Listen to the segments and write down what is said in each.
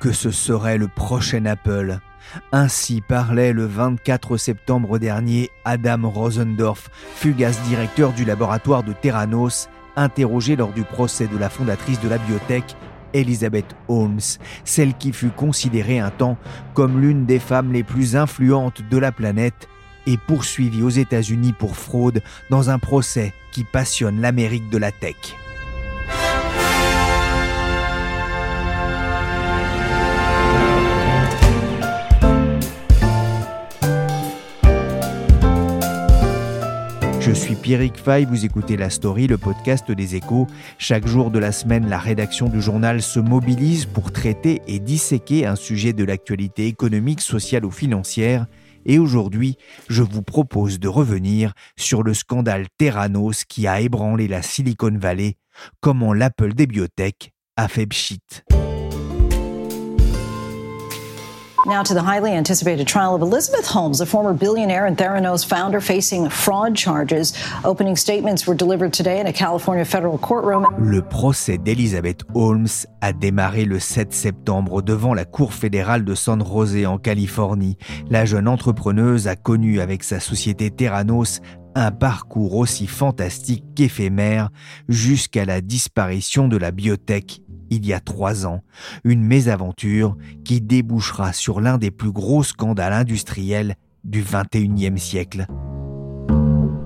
Que ce serait le prochain Apple. Ainsi parlait le 24 septembre dernier Adam Rosendorf, fugace directeur du laboratoire de Theranos, interrogé lors du procès de la fondatrice de la biotech, Elizabeth Holmes, celle qui fut considérée un temps comme l'une des femmes les plus influentes de la planète et poursuivie aux États-Unis pour fraude dans un procès qui passionne l'Amérique de la tech. Je suis Pierrick Fay, vous écoutez La Story, le podcast des échos. Chaque jour de la semaine, la rédaction du journal se mobilise pour traiter et disséquer un sujet de l'actualité économique, sociale ou financière. Et aujourd'hui, je vous propose de revenir sur le scandale Terranos qui a ébranlé la Silicon Valley, comment l'Apple des biotech a fait pchit. Now to the highly anticipated trial of Elizabeth Holmes, a former billionaire and Theranos founder facing fraud charges. Opening statements were delivered today in a California federal courtroom. Le procès d'Elizabeth Holmes a démarré le 7 septembre devant la Cour fédérale de San José en Californie. La jeune entrepreneuse a connu avec sa société Theranos un parcours aussi fantastique qu'éphémère jusqu'à la disparition de la biotech il y a trois ans, une mésaventure qui débouchera sur l'un des plus gros scandales industriels du 21e siècle.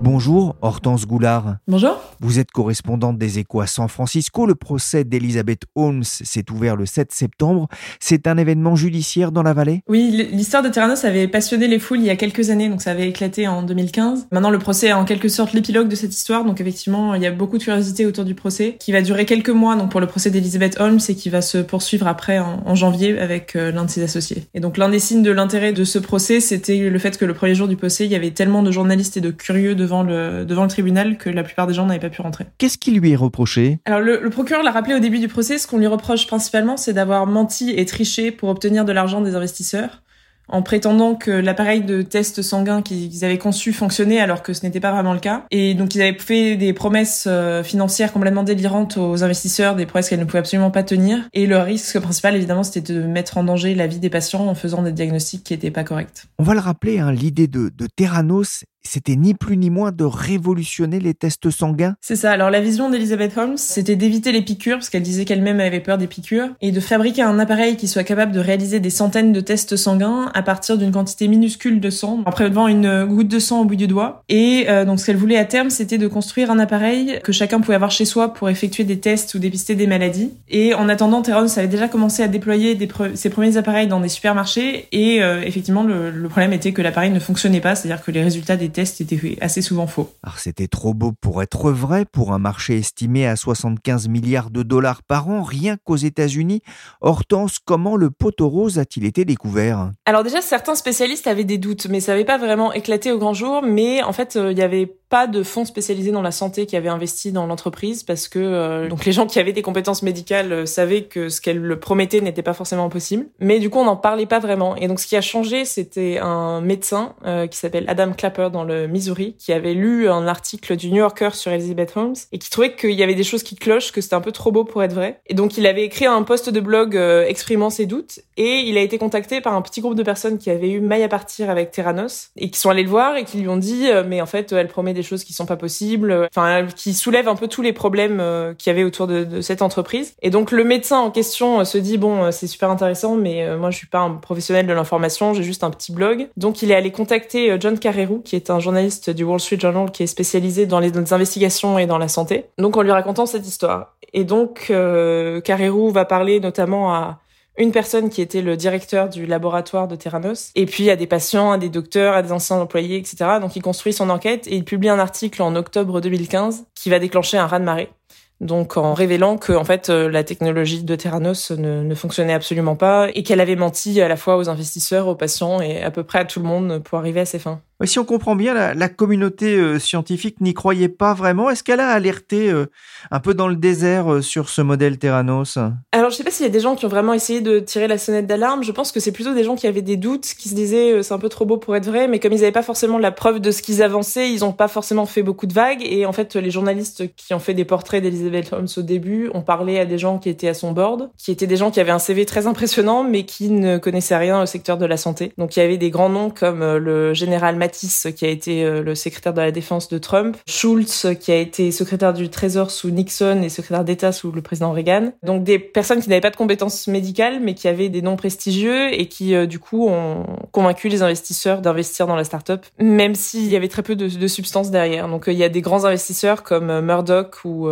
Bonjour, Hortense Goulard. Bonjour. Vous êtes correspondante des Échos à San Francisco. Le procès d'Elizabeth Holmes s'est ouvert le 7 septembre. C'est un événement judiciaire dans la vallée? Oui, l'histoire de Terranos avait passionné les foules il y a quelques années, donc ça avait éclaté en 2015. Maintenant, le procès est en quelque sorte l'épilogue de cette histoire, donc effectivement, il y a beaucoup de curiosité autour du procès, qui va durer quelques mois, donc pour le procès d'Elizabeth Holmes, et qui va se poursuivre après en, en janvier avec euh, l'un de ses associés. Et donc l'un des signes de l'intérêt de ce procès, c'était le fait que le premier jour du procès, il y avait tellement de journalistes et de curieux devant le, devant le tribunal que la plupart des gens n'avaient pas pu rentrer. Qu'est-ce qui lui est reproché? Alors le, le procureur l'a rappelé au début du procès, ce qu'on lui reproche principalement, c'est d'avoir menti et triché pour obtenir de l'argent des investisseurs en prétendant que l'appareil de test sanguin qu'ils avaient conçu fonctionnait alors que ce n'était pas vraiment le cas. Et donc ils avaient fait des promesses euh, financières complètement délirantes aux investisseurs, des promesses qu'elles ne pouvaient absolument pas tenir. Et le risque principal, évidemment, c'était de mettre en danger la vie des patients en faisant des diagnostics qui n'étaient pas corrects. On va le rappeler, hein, l'idée de, de Terranos, c'était ni plus ni moins de révolutionner les tests sanguins. C'est ça. Alors la vision d'Elizabeth Holmes, c'était d'éviter les piqûres, parce qu'elle disait qu'elle-même avait peur des piqûres, et de fabriquer un appareil qui soit capable de réaliser des centaines de tests sanguins à partir d'une quantité minuscule de sang, en prélevant une goutte de sang au bout du doigt. Et euh, donc ce qu'elle voulait à terme, c'était de construire un appareil que chacun pouvait avoir chez soi pour effectuer des tests ou dépister des maladies. Et en attendant, Terranos avait déjà commencé à déployer ses premiers appareils dans des supermarchés, et euh, effectivement, le, le problème était que l'appareil ne fonctionnait pas, c'est-à-dire que les résultats des tests étaient assez souvent faux. Alors c'était trop beau pour être vrai pour un marché estimé à 75 milliards de dollars par an, rien qu'aux États-Unis. Hortense, comment le poteau rose a-t-il été découvert? Alors déjà, certains spécialistes avaient des doutes, mais ça n'avait pas vraiment éclaté au grand jour. Mais en fait, euh, il y avait pas de fonds spécialisés dans la santé qui avaient investi dans l'entreprise parce que euh, donc les gens qui avaient des compétences médicales euh, savaient que ce qu'elle promettait n'était pas forcément possible. Mais du coup, on n'en parlait pas vraiment. Et donc, ce qui a changé, c'était un médecin euh, qui s'appelle Adam Clapper dans le Missouri qui avait lu un article du New Yorker sur Elizabeth Holmes et qui trouvait qu'il y avait des choses qui clochent, que c'était un peu trop beau pour être vrai. Et donc, il avait écrit un post de blog exprimant ses doutes et il a été contacté par un petit groupe de personnes qui avaient eu maille à partir avec Terranos et qui sont allés le voir et qui lui ont dit mais en fait, elle promet des choses qui sont pas possibles, enfin qui soulève un peu tous les problèmes qu'il y avait autour de, cette entreprise. Et donc le médecin en question se dit bon c'est super intéressant, mais moi je suis pas un professionnel de l'information, j'ai juste un petit blog. Donc il est allé contacter John Carreyrou, qui est un journaliste du Wall Street Journal qui est spécialisé dans les, dans les investigations et dans la santé. Donc en lui racontant cette histoire. Et donc euh, Carreyrou va parler notamment à une personne qui était le directeur du laboratoire de Terranos, et puis à des patients, à des docteurs, à des anciens employés, etc. Donc il construit son enquête et il publie un article en octobre 2015 qui va déclencher un raz-de-marée. Donc en révélant que en fait euh, la technologie de Terranos ne, ne fonctionnait absolument pas et qu'elle avait menti à la fois aux investisseurs, aux patients et à peu près à tout le monde pour arriver à ses fins. Si on comprend bien, la, communauté euh, scientifique n'y croyait pas vraiment. Est-ce qu'elle a alerté euh, un peu dans le désert euh, sur ce modèle Terranos Alors, je sais pas s'il y a des gens qui ont vraiment essayé de tirer la sonnette d'alarme. Je pense que c'est plutôt des gens qui avaient des doutes, qui se disaient c'est un peu trop beau pour être vrai, mais comme ils n'avaient pas forcément la preuve de ce qu'ils avançaient, ils n'ont pas forcément fait beaucoup de vagues. Et en fait, les journalistes qui ont fait des portraits d'Elizabeth Holmes au début ont parlé à des gens qui étaient à son board, qui étaient des gens qui avaient un CV très impressionnant, mais qui ne connaissaient rien au secteur de la santé. Donc, il y avait des grands noms comme le général Matisse, qui a été euh, le secrétaire de la défense de Trump, Schultz, qui a été secrétaire du Trésor sous Nixon et secrétaire d'État sous le président Reagan. Donc des personnes qui n'avaient pas de compétences médicales, mais qui avaient des noms prestigieux et qui, euh, du coup, ont convaincu les investisseurs d'investir dans la start-up, même s'il y avait très peu de, de substance derrière. Donc euh, il y a des grands investisseurs comme Murdoch ou,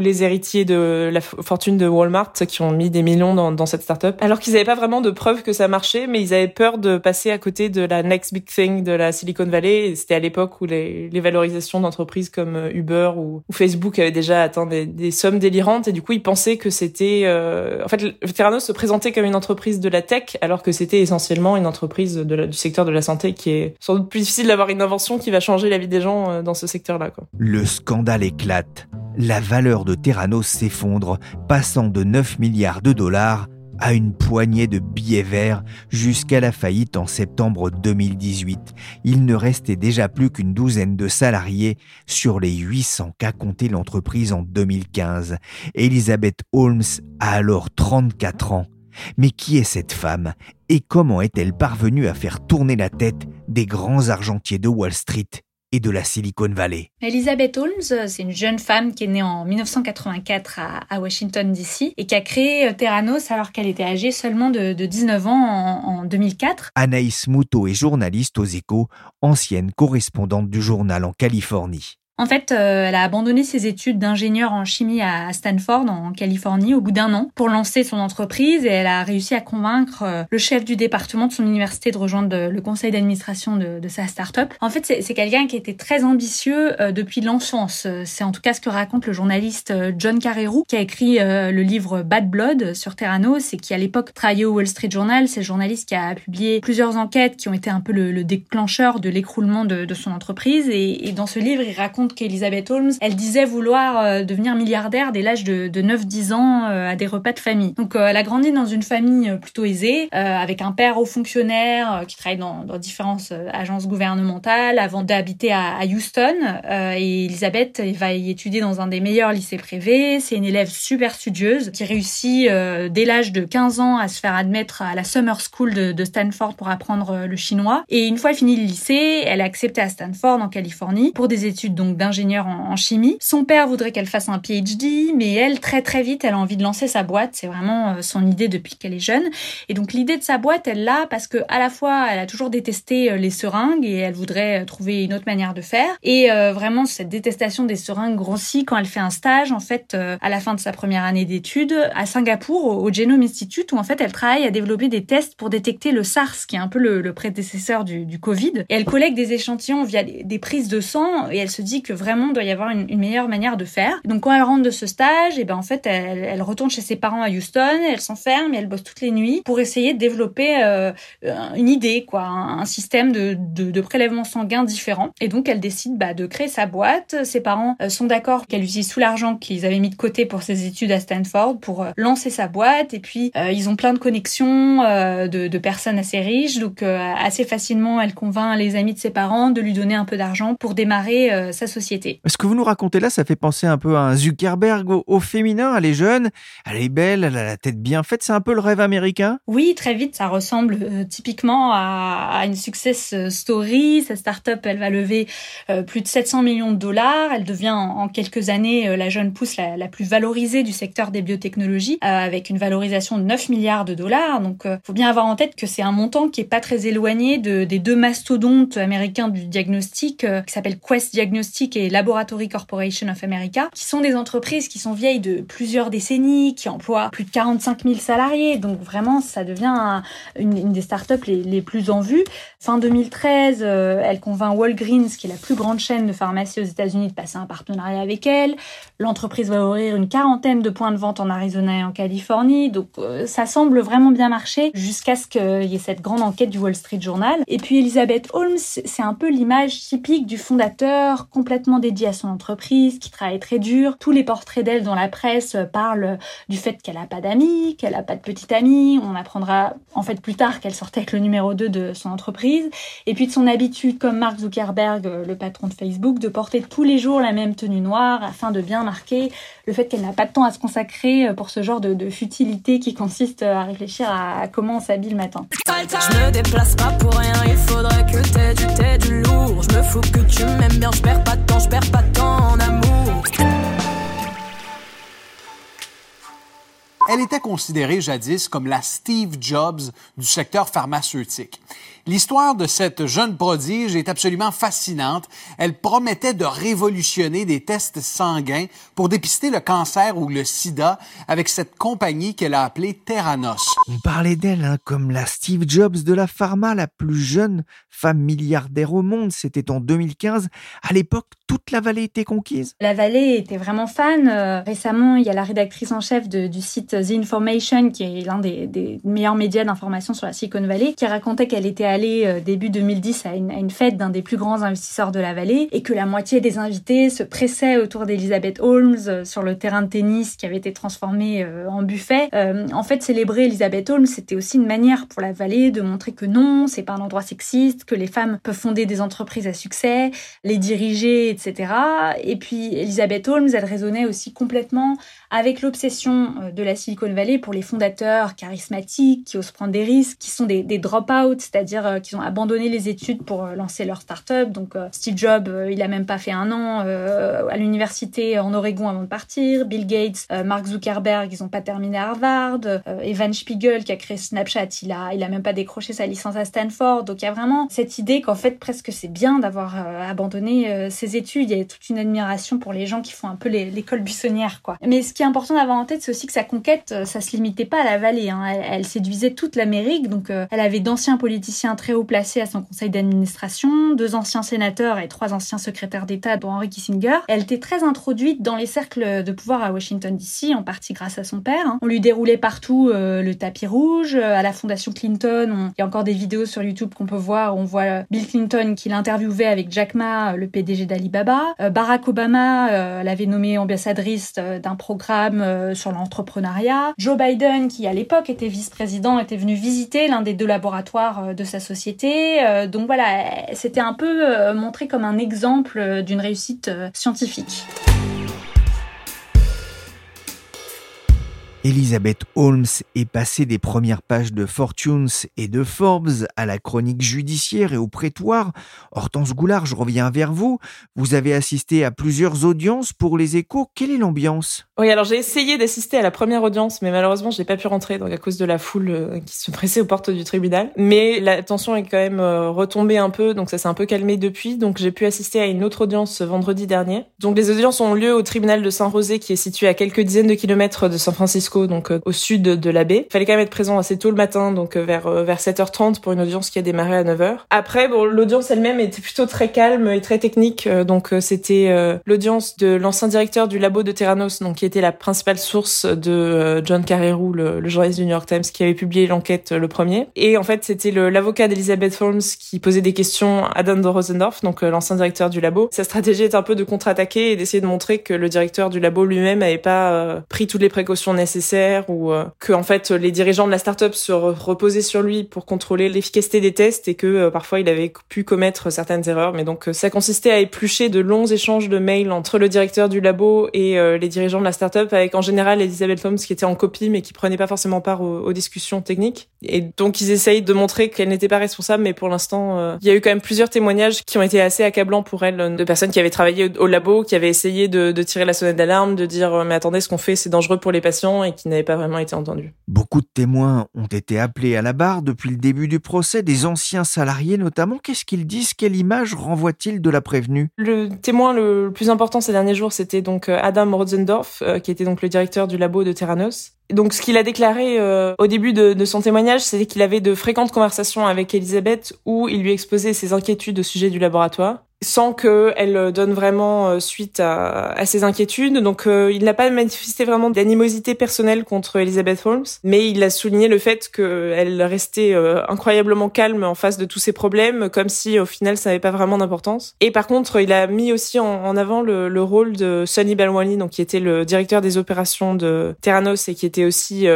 les héritiers de la fortune de Walmart qui ont mis des millions dans, dans cette start-up, alors qu'ils n'avaient pas vraiment de preuves que ça marchait, mais ils avaient peur de passer à côté de la next big thing de la Silicon Valley. C'était à l'époque où les, valorisations d'entreprises comme euh, Uber ou, Facebook avaient déjà atteint des, sommes délirantes et du coup ils pensaient que c'était euh... en fait Theranos se présentait comme une entreprise de la tech alors que c'était essentiellement une entreprise du secteur de la santé qui est sans doute plus difficile d'avoir une invention qui va changer la vie des gens euh, dans ce secteur-là. Le scandale éclate. La valeur de Theranos s'effondre, passant de 9 milliards de dollars à une poignée de billets verts jusqu'à la faillite en septembre 2018. Il ne restait déjà plus qu'une douzaine de salariés sur les 800 qu'a compté l'entreprise en 2015. Elizabeth Holmes a alors 34 ans. Mais qui est cette femme et comment est-elle parvenue à faire tourner la tête des grands argentiers de Wall Street? Et de la Silicon Valley. Elizabeth Holmes, c'est une jeune femme qui est née en 1984 à, Washington DC et qui a créé euh, Terranos alors qu'elle était âgée seulement de, 19 ans en, en 2004. Anaïs Moutot est journaliste aux échos, ancienne correspondante du journal en Californie. En fait, euh, elle a abandonné ses études d'ingénieur en chimie à Stanford, en Californie, au bout d'un an, pour lancer son entreprise et elle a réussi à convaincre euh, le chef du département de son université de rejoindre le conseil d'administration de, sa start-up. En fait, c'est quelqu'un qui était très ambitieux euh, depuis l'enfance. C'est en tout cas ce que raconte le journaliste John Carreyrou, qui a écrit le livre Bad Blood sur Terranos et qui à l'époque travaillait au Wall Street Journal. C'est le journaliste qui a publié plusieurs enquêtes qui ont été un peu le, déclencheur de l'écroulement de, son entreprise. Et dans ce livre, il raconte qu'Elizabeth Holmes, elle disait vouloir euh, devenir milliardaire dès l'âge de, 9-10 ans euh, à des repas de famille. Donc euh, elle a grandi dans une famille plutôt aisée, avec un père haut fonctionnaire qui travaille dans, différentes agences gouvernementales avant d'habiter à, Houston. et Elisabeth va y étudier dans un des meilleurs lycées privés. C'est une élève super studieuse qui réussit dès l'âge de 15 ans à se faire admettre à la Summer School de, de Stanford pour apprendre le chinois. Et une fois finie le lycée, elle est acceptée à Stanford en Californie pour des études donc d'ingénieur en, chimie. Son père voudrait qu'elle fasse un PhD, mais elle, très très vite, elle a envie de lancer sa boîte. C'est vraiment euh, son idée depuis qu'elle est jeune. Et donc l'idée de sa boîte, elle l'a parce que à la fois, elle a toujours détesté euh, les seringues et elle voudrait euh, trouver une autre manière de faire. Et vraiment, cette détestation des seringues grossit quand elle fait un stage, en fait, à la fin de sa première année d'études à Singapour, au, Genome Institute, où en fait, elle travaille à développer des tests pour détecter le SARS, qui est un peu le, prédécesseur du, du, Covid. Et elle collecte des échantillons via des, des prises de sang et elle se dit que vraiment doit y avoir une, meilleure manière de faire. Donc quand elle rentre de ce stage, et eh ben en fait elle, retourne chez ses parents à Houston, elle s'enferme et elle bosse toutes les nuits pour essayer de développer euh, une idée, quoi, un, système de, de, prélèvement sanguin différent. Et donc elle décide bah, de créer sa boîte. Ses parents euh, sont d'accord qu'elle utilise tout l'argent qu'ils avaient mis de côté pour ses études à Stanford pour euh, lancer sa boîte. Et puis ils ont plein de connexions de, de personnes assez riches, donc assez facilement elle convainc les amis de ses parents de lui donner un peu d'argent pour démarrer sa société société. Ce que vous nous racontez là, ça fait penser un peu à un Zuckerberg au, féminin. Elle est jeune, elle est belle, elle a la tête bien faite. C'est un peu le rêve américain? Oui, très vite, ça ressemble euh, typiquement à, une success story. Sa start-up, elle va lever euh, plus de 700 millions de dollars. Elle devient en, quelques années euh, la jeune pousse la, plus valorisée du secteur des biotechnologies, avec une valorisation de 9 milliards de dollars. Donc, il faut bien avoir en tête que c'est un montant qui est pas très éloigné de, des deux mastodontes américains du diagnostic, qui s'appellent Quest Diagnostic et Laboratory Corporation of America, qui sont des entreprises qui sont vieilles de plusieurs décennies, qui emploient plus de 45 000 salariés. Donc vraiment, ça devient une, des startups les, les plus en vue. Fin 2013, euh, elle convainc Walgreens, qui est la plus grande chaîne de pharmacie aux États-Unis, de passer un partenariat avec elle. L'entreprise va ouvrir une quarantaine de points de vente en Arizona et en Californie. Donc euh, ça semble vraiment bien marcher jusqu'à ce qu'il y ait cette grande enquête du Wall Street Journal. Et puis Elizabeth Holmes, c'est un peu l'image typique du fondateur complètement dédié à son entreprise, qui travaille très dur. Tous les portraits d'elle dans la presse parlent du fait qu'elle n'a pas d'amis, qu'elle n'a pas de petite amie. On apprendra en fait plus tard qu'elle sortait avec le numéro 2 de son entreprise. Et puis de son habitude, comme Mark Zuckerberg, le patron de Facebook, de porter tous les jours la même tenue noire afin de bien marquer le fait qu'elle n'a pas de temps à se consacrer pour ce genre de, futilité qui consiste à réfléchir à, comment on s'habille le matin. Je me déplace pas pour rien, il faudrait que t'aies du, du lourd. Je me fous que tu m'aimes bien, je perds pas Elle était considérée jadis comme la Steve Jobs du secteur pharmaceutique. L'histoire de cette jeune prodige est absolument fascinante. Elle promettait de révolutionner des tests sanguins pour dépister le cancer ou le sida avec cette compagnie qu'elle a appelée Theranos. On parlait d'elle hein, comme la Steve Jobs de la pharma, la plus jeune femme milliardaire au monde. C'était en 2015. À l'époque, toute la vallée était conquise. La vallée était vraiment fan. Euh, récemment, il y a la rédactrice en chef du site The Information, qui est l'un des, des meilleurs médias d'information sur la Silicon Valley, qui racontait qu'elle était euh, début 2010 à une, fête d'un des plus grands investisseurs de la vallée et que la moitié des invités se pressaient autour d'Elizabeth Holmes euh, sur le terrain de tennis qui avait été transformé euh, en buffet. en fait, célébrer Elizabeth Holmes, c'était aussi une manière pour la vallée de montrer que non, c'est pas un endroit sexiste, que les femmes peuvent fonder des entreprises à succès, les diriger, etc. Et puis Elizabeth Holmes, elle résonnait aussi complètement avec l'obsession de la Silicon Valley pour les fondateurs charismatiques qui osent prendre des risques, qui sont des, des drop-out, c'est-à-dire qui ont abandonné les études pour euh, lancer leur start-up. Donc euh, Steve Jobs, euh, il a même pas fait un an à l'université en Oregon avant de partir. Bill Gates, Mark Zuckerberg, ils ont pas terminé Harvard. Evan Spiegel qui a créé Snapchat, il a il a même pas décroché sa licence à Stanford. Donc il y a vraiment cette idée qu'en fait presque c'est bien d'avoir abandonné ses études. Il y a toute une admiration pour les gens qui font un peu l'école buissonnière quoi. Mais ce qui est important d'avoir en tête, c'est aussi que sa conquête, ça se limitait pas à la vallée. Hein. Elle, séduisait toute l'Amérique. Donc elle avait d'anciens politiciens très haut placés à son conseil d'administration, deux anciens sénateurs et trois anciens secrétaires d'État, dont Henry Kissinger. Elle était très introduite dans les cercles de pouvoir à Washington DC, en partie grâce à son père. Hein. On lui déroulait partout euh, le tapis rouge. À la fondation Clinton, il y a encore des vidéos sur YouTube qu'on peut voir. Où on voit Bill Clinton qui l'interviewait avec Jack Ma, le PDG d'Alibaba. Euh, Barack Obama euh, l'avait nommée ambassadrice d'un programme sur l'entrepreneuriat. Joe Biden, qui à l'époque était vice-président, était venu visiter l'un des deux laboratoires de sa société. Euh, donc voilà, c'était un peu euh, montré comme un exemple d'une réussite euh, scientifique. Elizabeth Holmes est passée des premières pages de Fortunes et de Forbes à la chronique judiciaire et au prétoire. Hortense Goulard, je reviens vers vous. Vous avez assisté à plusieurs audiences pour les échos. Quelle est l'ambiance? Oui, alors j'ai essayé d'assister à la première audience, mais malheureusement, je n'ai pas pu rentrer donc à cause de la foule euh, qui se pressait aux portes du tribunal. Mais la tension est quand même euh, retombée un peu, donc ça s'est un peu calmé depuis. Donc j'ai pu assister à une autre audience vendredi dernier. Donc les audiences ont lieu au tribunal de Saint-Rosé, qui est situé à quelques dizaines de kilomètres de San Francisco donc euh, au sud de la baie. Il fallait quand même être présent assez tôt le matin, donc euh, vers euh, vers 7h30 pour une audience qui a démarré à 9h. Après, bon, l'audience elle-même était plutôt très calme et très technique, donc c'était l'audience de l'ancien directeur du labo de Terranos, donc qui était la principale source de John Carreyrou, le, le, journaliste du New York Times, qui avait publié l'enquête le premier. Et en fait, c'était l'avocat d'Elizabeth Holmes qui posait des questions à Dan de Rosendorf, donc l'ancien directeur du labo. Sa stratégie est un peu de contre-attaquer et d'essayer de montrer que le directeur du labo lui-même n'avait pas pris toutes les précautions nécessaires nécessaire ou que en fait les dirigeants de la startup se reposaient sur lui pour contrôler l'efficacité des tests et que parfois il avait pu commettre certaines erreurs. Mais donc ça consistait à éplucher de longs échanges de mails entre le directeur du labo et les dirigeants de la startup avec en général Elizabeth Holmes qui était en copie mais qui prenait pas forcément part aux, discussions techniques. Et donc ils essayent de montrer qu'elle n'était pas responsable, mais pour l'instant, il y a eu quand même plusieurs témoignages qui ont été assez accablants pour elle de personnes qui avaient travaillé au, labo, qui avaient essayé de, de tirer la sonnette d'alarme, de dire mais attendez, ce qu'on fait c'est dangereux pour les patients et qui n'avaient pas vraiment été entendus. Beaucoup de témoins ont été appelés à la barre depuis le début du procès, des anciens salariés notamment. Qu'est-ce qu'ils disent? Quelle image renvoie-t-il de la prévenue? Le témoin le plus important ces derniers jours, c'était donc euh, Adam Rotzendorf, euh, qui était donc le directeur du labo de Terranos. Donc, ce qu'il a déclaré euh, au début de, de son témoignage, c'était qu'il avait de fréquentes conversations avec Elisabeth où il lui exposait ses inquiétudes au sujet du laboratoire sans qu'elle donne vraiment euh, suite à, à ses inquiétudes. Donc euh, il n'a pas manifesté vraiment d'animosité personnelle contre Elizabeth Holmes, mais il a souligné le fait qu'elle restait euh, incroyablement calme en face de tous ces problèmes, comme si au final ça n'avait pas vraiment d'importance. Et par contre, il a mis aussi en, avant le, le, rôle de Sonny Balwani, donc qui était le directeur des opérations de Terranos et qui était aussi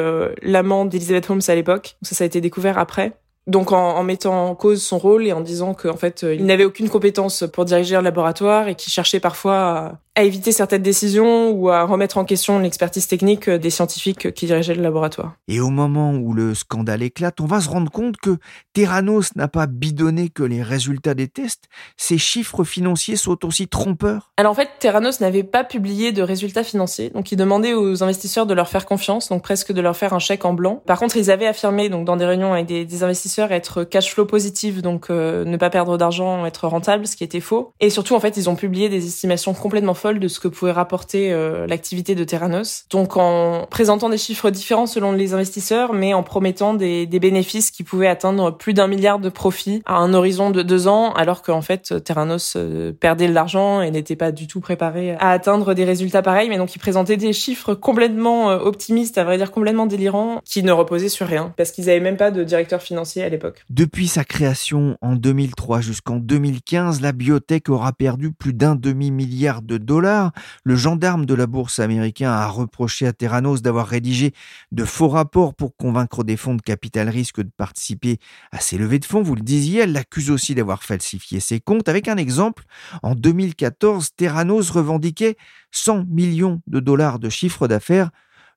l'amant d'Elizabeth Holmes à l'époque. Ça, ça a été découvert après donc en, mettant en cause son rôle et en disant qu'en fait il n'avait aucune compétence pour diriger un laboratoire et qu'il cherchait parfois à, éviter certaines décisions ou à remettre en question l'expertise technique des scientifiques qui dirigeaient le laboratoire. Et au moment où le scandale éclate, on va se rendre compte que Terranos n'a pas bidonné que les résultats des tests, ses chiffres financiers sont aussi trompeurs. Alors en fait, Terranos n'avait pas publié de résultats financiers, donc il demandait aux investisseurs de leur faire confiance, donc presque de leur faire un chèque en blanc. Par contre, ils avaient affirmé donc dans des réunions avec des, investisseurs être cash flow positif, donc euh, ne pas perdre d'argent, être rentable, ce qui était faux. Et surtout en fait, ils ont publié des estimations complètement folles de ce que pouvait rapporter euh, l'activité de Terranos. Donc en présentant des chiffres différents selon les investisseurs, mais en promettant des, bénéfices qui pouvaient atteindre plus d'un milliard de profits à un horizon de deux ans, alors qu'en fait Terranos euh, perdait de l'argent et n'était pas du tout préparé à atteindre des résultats pareils. Mais donc ils présentaient des chiffres complètement euh, optimistes, à vrai dire complètement délirants, qui ne reposaient sur rien, parce qu'ils n'avaient même pas de directeur financier à l'époque. Depuis sa création en 2003 jusqu'en 2015, la biotech aura perdu plus d'un demi-milliard de dollars, le gendarme de la bourse américain a reproché à Terranos d'avoir rédigé de faux rapports pour convaincre des fonds de capital risque de participer à ces levées de fonds. Vous le disiez, elle l'accuse aussi d'avoir falsifié ses comptes. Avec un exemple, en 2014, Terranos revendiquait 100 millions de dollars de chiffre d'affaires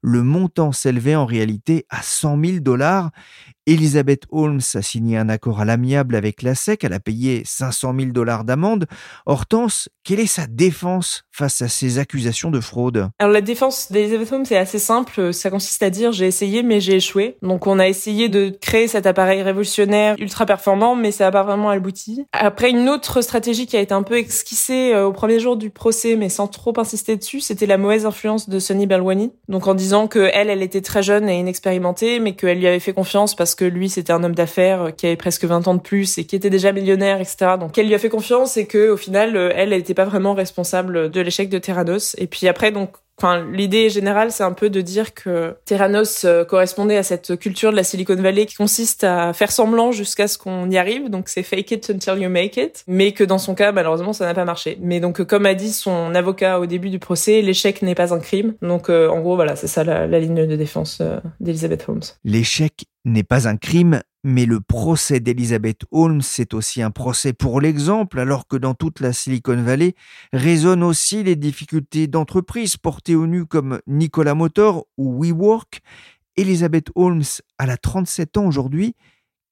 le montant s'élevait en réalité à 100 000 dollars. Elizabeth Holmes a signé un accord à l'amiable avec la SEC, elle a payé 500 000 dollars d'amende. Hortense, quelle est sa défense face à ces accusations de fraude? Alors la défense d'Elizabeth Holmes c'est assez simple, ça consiste à dire j'ai essayé mais j'ai échoué. Donc on a essayé de créer cet appareil révolutionnaire ultra performant mais ça n'a pas vraiment abouti. Après une autre stratégie qui a été un peu esquissée euh, au premier jour du procès mais sans trop insister dessus, c'était la mauvaise influence de Sonny Balwani. Donc en disant que elle, elle était très jeune et inexpérimentée, mais qu'elle lui avait fait confiance parce que lui, c'était un homme d'affaires euh, qui avait presque 20 ans de plus et qui était déjà millionnaire, etc. Donc elle lui a fait confiance et que au final, euh, elle, elle n'était pas vraiment responsable de l'échec de Terranos. Et puis après, donc L'idée générale, c'est un peu de dire que Terranos euh, correspondait à cette culture de la Silicon Valley qui consiste à faire semblant jusqu'à ce qu'on y arrive. Donc, c'est fake it until you make it. Mais que dans son cas, malheureusement, ça n'a pas marché. Mais donc, comme a dit son avocat au début du procès, l'échec n'est pas un crime. Donc, euh, en gros, voilà, c'est ça la, ligne de défense euh, d'Elizabeth Holmes. L'échec n'est pas un crime, mais le procès d'Elizabeth Holmes, c'est aussi un procès pour l'exemple, alors que dans toute la Silicon Valley résonnent aussi les difficultés d'entreprises portées au nu comme Nikola Motor ou WeWork. Elizabeth Holmes, a la 37 ans aujourd'hui,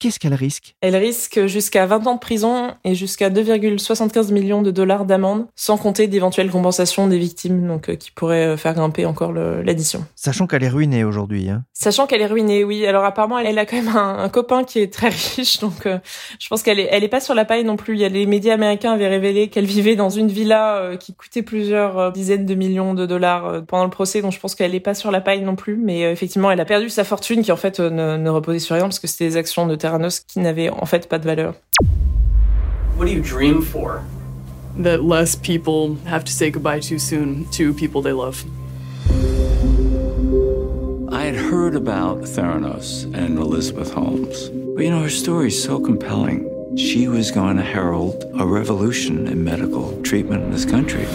Qu'est-ce qu'elle risque? Elle risque jusqu'à 20 ans de prison et jusqu'à 2,75 millions de dollars d'amende, sans compter d'éventuelles compensations des victimes, donc euh, qui pourraient euh, faire grimper encore l'addition. Sachant qu'elle est ruinée aujourd'hui. Hein. Sachant qu'elle est ruinée, oui. Alors apparemment, elle, a quand même un, copain qui est très riche, donc euh, je pense qu'elle est, elle est pas sur la paille non plus. Il y a les médias américains avaient révélé qu'elle vivait dans une villa qui coûtait plusieurs dizaines de millions de dollars pendant le procès, donc je pense qu'elle est pas sur la paille non plus. Mais effectivement, elle a perdu sa fortune qui en fait ne, ne reposait sur rien parce que c'était des actions de terrain qui n'avait en fait pas de valeur. What do you dream for? That less people have to say goodbye too soon to people they love. I had heard about Theranos and Elizabeth Holmes, but you know, her story is so compelling. she was going to herald a revolution in medical treatment in this country.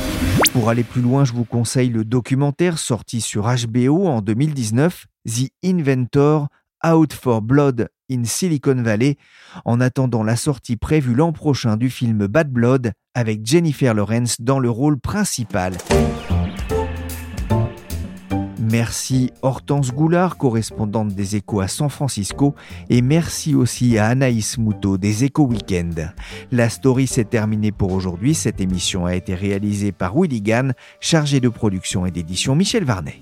Pour aller plus loin, je vous conseille le documentaire sorti sur HBO en 2019, The Inventor Out for Blood in Silicon Valley, en attendant la sortie prévue l'an prochain du film Bad Blood avec Jennifer Lawrence dans le rôle principal. Merci Hortense Goulard, correspondante des Échos à San Francisco, et merci aussi à Anaïs Moutot des Échos Weekend. La story s'est terminée pour aujourd'hui. Cette émission a été réalisée par Willy Gann, chargé de production et d'édition Michel Varnet.